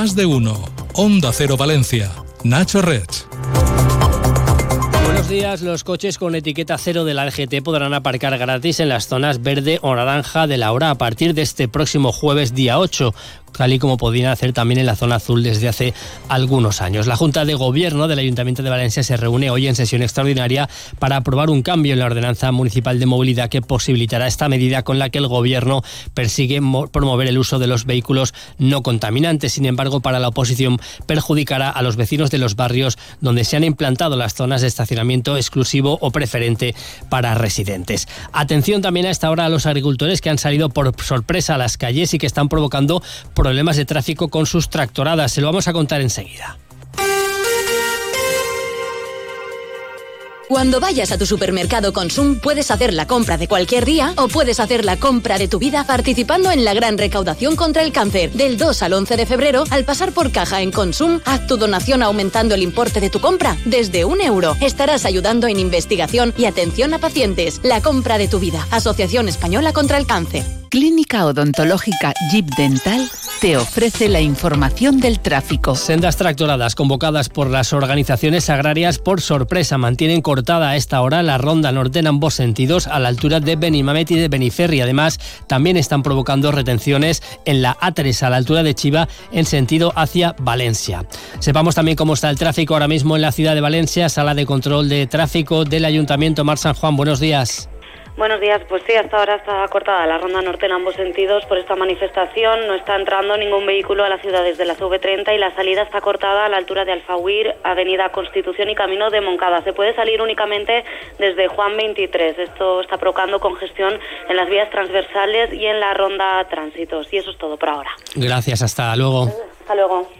Más de uno. Onda Cero Valencia. Nacho Rech. Buenos días. Los coches con etiqueta cero de la LGT podrán aparcar gratis en las zonas verde o naranja de la hora a partir de este próximo jueves día 8 tal y como podían hacer también en la zona azul desde hace algunos años. La Junta de Gobierno del Ayuntamiento de Valencia se reúne hoy en sesión extraordinaria para aprobar un cambio en la ordenanza municipal de movilidad que posibilitará esta medida con la que el Gobierno persigue promover el uso de los vehículos no contaminantes. Sin embargo, para la oposición perjudicará a los vecinos de los barrios donde se han implantado las zonas de estacionamiento exclusivo o preferente para residentes. Atención también a esta hora a los agricultores que han salido por sorpresa a las calles y que están provocando problemas de tráfico con sus tractoradas. Se lo vamos a contar enseguida. Cuando vayas a tu supermercado Consum, puedes hacer la compra de cualquier día o puedes hacer la compra de tu vida participando en la gran recaudación contra el cáncer. Del 2 al 11 de febrero, al pasar por caja en Consum, haz tu donación aumentando el importe de tu compra desde un euro. Estarás ayudando en investigación y atención a pacientes. La compra de tu vida. Asociación Española contra el Cáncer. Clínica Odontológica Jeep Dental te ofrece la información del tráfico. Sendas tractoradas convocadas por las organizaciones agrarias por sorpresa mantienen cortada a esta hora la ronda norte en ambos sentidos a la altura de Benimamet y de Beniferri. Además, también están provocando retenciones en la A3 a la altura de Chiva en sentido hacia Valencia. Sepamos también cómo está el tráfico ahora mismo en la ciudad de Valencia, sala de control de tráfico del Ayuntamiento Mar San Juan. Buenos días. Buenos días, pues sí, hasta ahora está cortada la ronda norte en ambos sentidos por esta manifestación. No está entrando ningún vehículo a la ciudad desde la CV30 y la salida está cortada a la altura de Alfahuir, Avenida Constitución y Camino de Moncada. Se puede salir únicamente desde Juan 23. Esto está provocando congestión en las vías transversales y en la ronda tránsitos. Y eso es todo por ahora. Gracias, hasta luego. Hasta luego.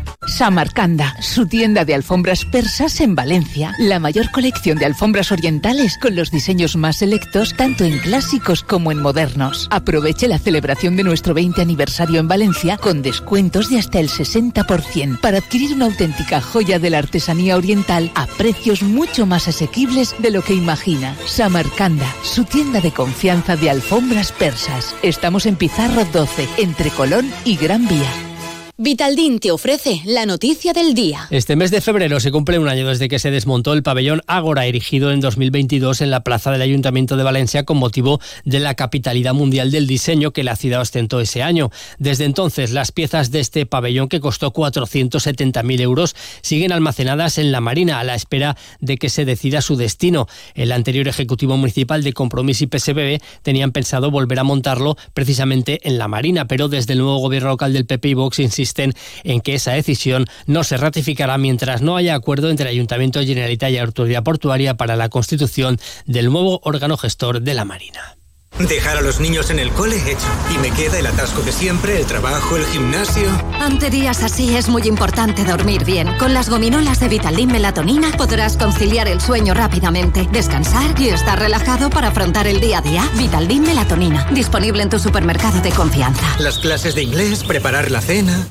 Samarcanda, su tienda de alfombras persas en Valencia. La mayor colección de alfombras orientales con los diseños más selectos tanto en clásicos como en modernos. Aproveche la celebración de nuestro 20 aniversario en Valencia con descuentos de hasta el 60% para adquirir una auténtica joya de la artesanía oriental a precios mucho más asequibles de lo que imagina. Samarcanda, su tienda de confianza de alfombras persas. Estamos en Pizarro 12, entre Colón y Gran Vía. Vitaldin te ofrece la noticia del día. Este mes de febrero se cumple un año desde que se desmontó el pabellón Ágora, erigido en 2022 en la plaza del Ayuntamiento de Valencia con motivo de la capitalidad mundial del diseño que la ciudad ostentó ese año. Desde entonces, las piezas de este pabellón, que costó 470.000 euros, siguen almacenadas en la Marina a la espera de que se decida su destino. El anterior Ejecutivo Municipal de Compromís y PSBB tenían pensado volver a montarlo precisamente en la Marina, pero desde el nuevo gobierno local del PP y Vox insiste en que esa decisión no se ratificará mientras no haya acuerdo entre el Ayuntamiento de Generalitat y Autoridad Portuaria para la constitución del nuevo órgano gestor de la Marina. Dejar a los niños en el cole hecho. Y me queda el atasco de siempre, el trabajo, el gimnasio. Ante días así es muy importante dormir bien. Con las gominolas de Vitaldin Melatonina podrás conciliar el sueño rápidamente, descansar y estar relajado para afrontar el día a día. Vitaldin Melatonina, disponible en tu supermercado de confianza. Las clases de inglés, preparar la cena.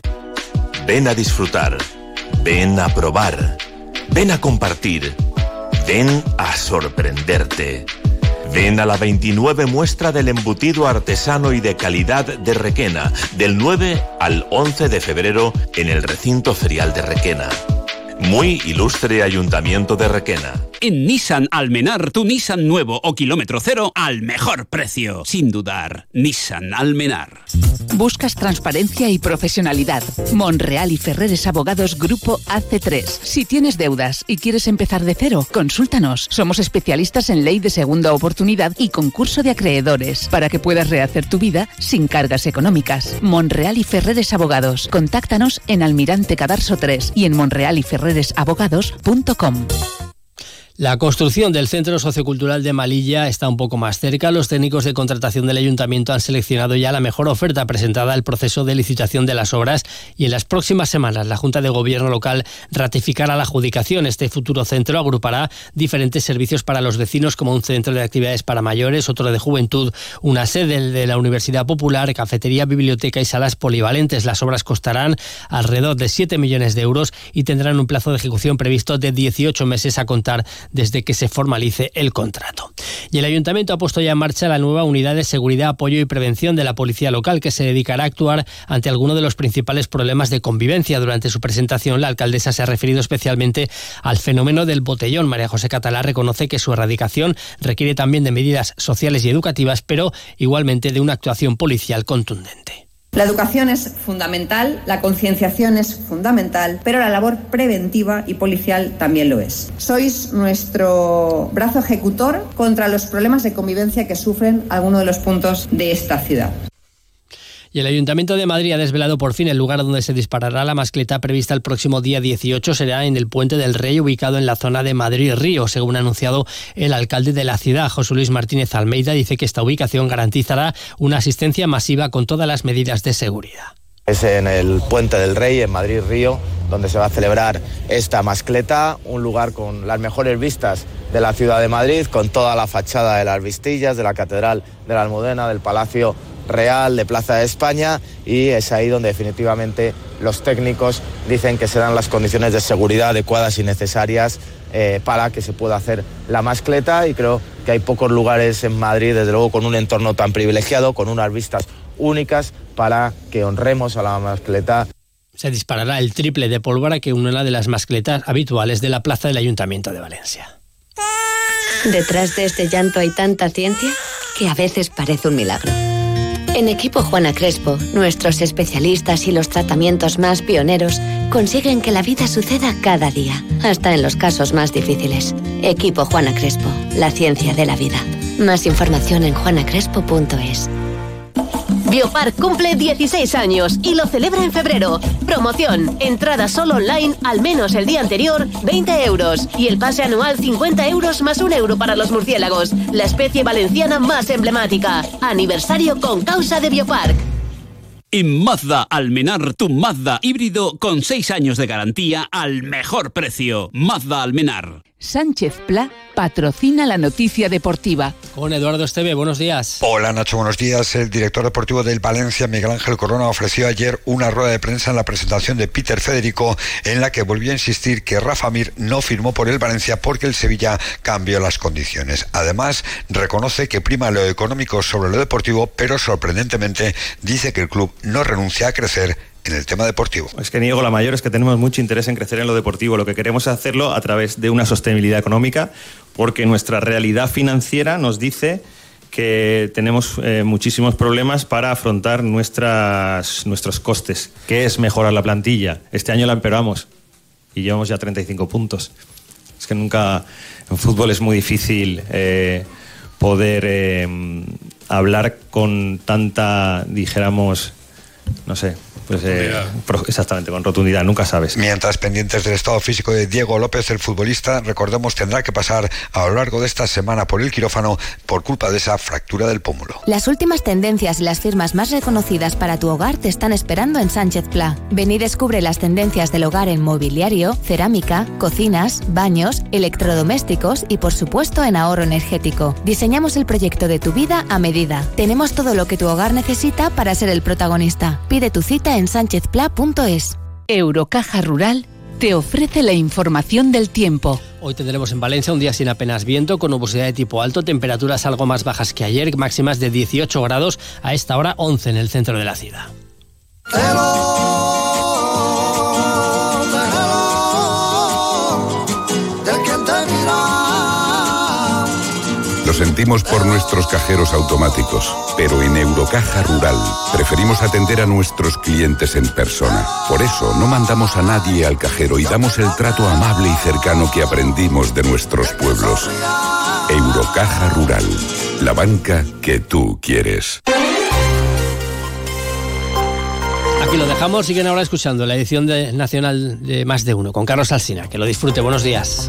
Ven a disfrutar. Ven a probar. Ven a compartir. Ven a sorprenderte. Ven a la 29 muestra del embutido artesano y de calidad de Requena, del 9 al 11 de febrero en el recinto ferial de Requena. Muy ilustre Ayuntamiento de Requena. En Nissan Almenar, tu Nissan nuevo o kilómetro cero al mejor precio. Sin dudar, Nissan Almenar. Buscas transparencia y profesionalidad. Monreal y Ferreres Abogados Grupo AC3. Si tienes deudas y quieres empezar de cero, consúltanos. Somos especialistas en ley de segunda oportunidad y concurso de acreedores para que puedas rehacer tu vida sin cargas económicas. Monreal y Ferreres Abogados. Contáctanos en Almirante Cadarso 3 y en Monreal y Ferreres abogados.com. La construcción del Centro Sociocultural de Malilla está un poco más cerca. Los técnicos de contratación del ayuntamiento han seleccionado ya la mejor oferta presentada al proceso de licitación de las obras y en las próximas semanas la Junta de Gobierno local ratificará la adjudicación. Este futuro centro agrupará diferentes servicios para los vecinos como un centro de actividades para mayores, otro de juventud, una sede de la Universidad Popular, cafetería, biblioteca y salas polivalentes. Las obras costarán alrededor de 7 millones de euros y tendrán un plazo de ejecución previsto de 18 meses a contar desde que se formalice el contrato. Y el ayuntamiento ha puesto ya en marcha la nueva unidad de seguridad, apoyo y prevención de la policía local que se dedicará a actuar ante alguno de los principales problemas de convivencia. Durante su presentación, la alcaldesa se ha referido especialmente al fenómeno del botellón. María José Catalá reconoce que su erradicación requiere también de medidas sociales y educativas, pero igualmente de una actuación policial contundente. La educación es fundamental, la concienciación es fundamental, pero la labor preventiva y policial también lo es. Sois nuestro brazo ejecutor contra los problemas de convivencia que sufren algunos de los puntos de esta ciudad. Y el Ayuntamiento de Madrid ha desvelado por fin el lugar donde se disparará la mascleta prevista el próximo día 18. Será en el Puente del Rey, ubicado en la zona de Madrid-Río, según ha anunciado el alcalde de la ciudad, José Luis Martínez Almeida. Dice que esta ubicación garantizará una asistencia masiva con todas las medidas de seguridad. Es en el Puente del Rey, en Madrid-Río, donde se va a celebrar esta mascleta, un lugar con las mejores vistas de la ciudad de Madrid, con toda la fachada de las Vistillas, de la Catedral de la Almudena, del Palacio Real de Plaza de España y es ahí donde definitivamente los técnicos dicen que se dan las condiciones de seguridad adecuadas y necesarias eh, para que se pueda hacer la mascleta y creo que hay pocos lugares en Madrid, desde luego con un entorno tan privilegiado, con unas vistas únicas para que honremos a la mascleta. Se disparará el triple de pólvora que una de las mascletas habituales de la plaza del Ayuntamiento de Valencia. Detrás de este llanto hay tanta ciencia que a veces parece un milagro. En Equipo Juana Crespo, nuestros especialistas y los tratamientos más pioneros consiguen que la vida suceda cada día, hasta en los casos más difíciles. Equipo Juana Crespo, la ciencia de la vida. Más información en juanacrespo.es. Biopark cumple 16 años y lo celebra en febrero. Promoción, entrada solo online al menos el día anterior, 20 euros. Y el pase anual 50 euros más un euro para los murciélagos, la especie valenciana más emblemática. Aniversario con causa de Biopark. En Mazda Almenar, tu Mazda híbrido con 6 años de garantía al mejor precio. Mazda Almenar. Sánchez Pla patrocina la noticia deportiva. Con Eduardo Esteve, buenos días. Hola Nacho, buenos días. El director deportivo del Valencia, Miguel Ángel Corona, ofreció ayer una rueda de prensa en la presentación de Peter Federico en la que volvió a insistir que Rafa Mir no firmó por el Valencia porque el Sevilla cambió las condiciones. Además, reconoce que prima lo económico sobre lo deportivo, pero sorprendentemente dice que el club no renuncia a crecer en el tema deportivo. Es que niego la mayor, es que tenemos mucho interés en crecer en lo deportivo. Lo que queremos es hacerlo a través de una sostenibilidad económica, porque nuestra realidad financiera nos dice que tenemos eh, muchísimos problemas para afrontar nuestras, nuestros costes. ¿Qué es mejorar la plantilla? Este año la empeoramos y llevamos ya 35 puntos. Es que nunca en fútbol es muy difícil eh, poder eh, hablar con tanta, dijéramos, no sé, pues, eh, exactamente, con rotundidad, nunca sabes. Mientras pendientes del estado físico de Diego López, el futbolista, recordemos, tendrá que pasar a lo largo de esta semana por el quirófano por culpa de esa fractura del pómulo. Las últimas tendencias y las firmas más reconocidas para tu hogar te están esperando en Sánchez Pla. Ven y descubre las tendencias del hogar en mobiliario, cerámica, cocinas, baños, electrodomésticos y por supuesto en ahorro energético. Diseñamos el proyecto de tu vida a medida. Tenemos todo lo que tu hogar necesita para ser el protagonista. Pide tu cita en sánchezpla.es. Eurocaja Rural te ofrece la información del tiempo. Hoy tendremos en Valencia un día sin apenas viento, con nubosidad de tipo alto, temperaturas algo más bajas que ayer, máximas de 18 grados, a esta hora 11 en el centro de la ciudad. Sentimos por nuestros cajeros automáticos, pero en Eurocaja Rural preferimos atender a nuestros clientes en persona. Por eso no mandamos a nadie al cajero y damos el trato amable y cercano que aprendimos de nuestros pueblos. Eurocaja Rural, la banca que tú quieres. Aquí lo dejamos, siguen ahora escuchando la edición nacional de Más de Uno con Carlos Alsina. Que lo disfrute, buenos días.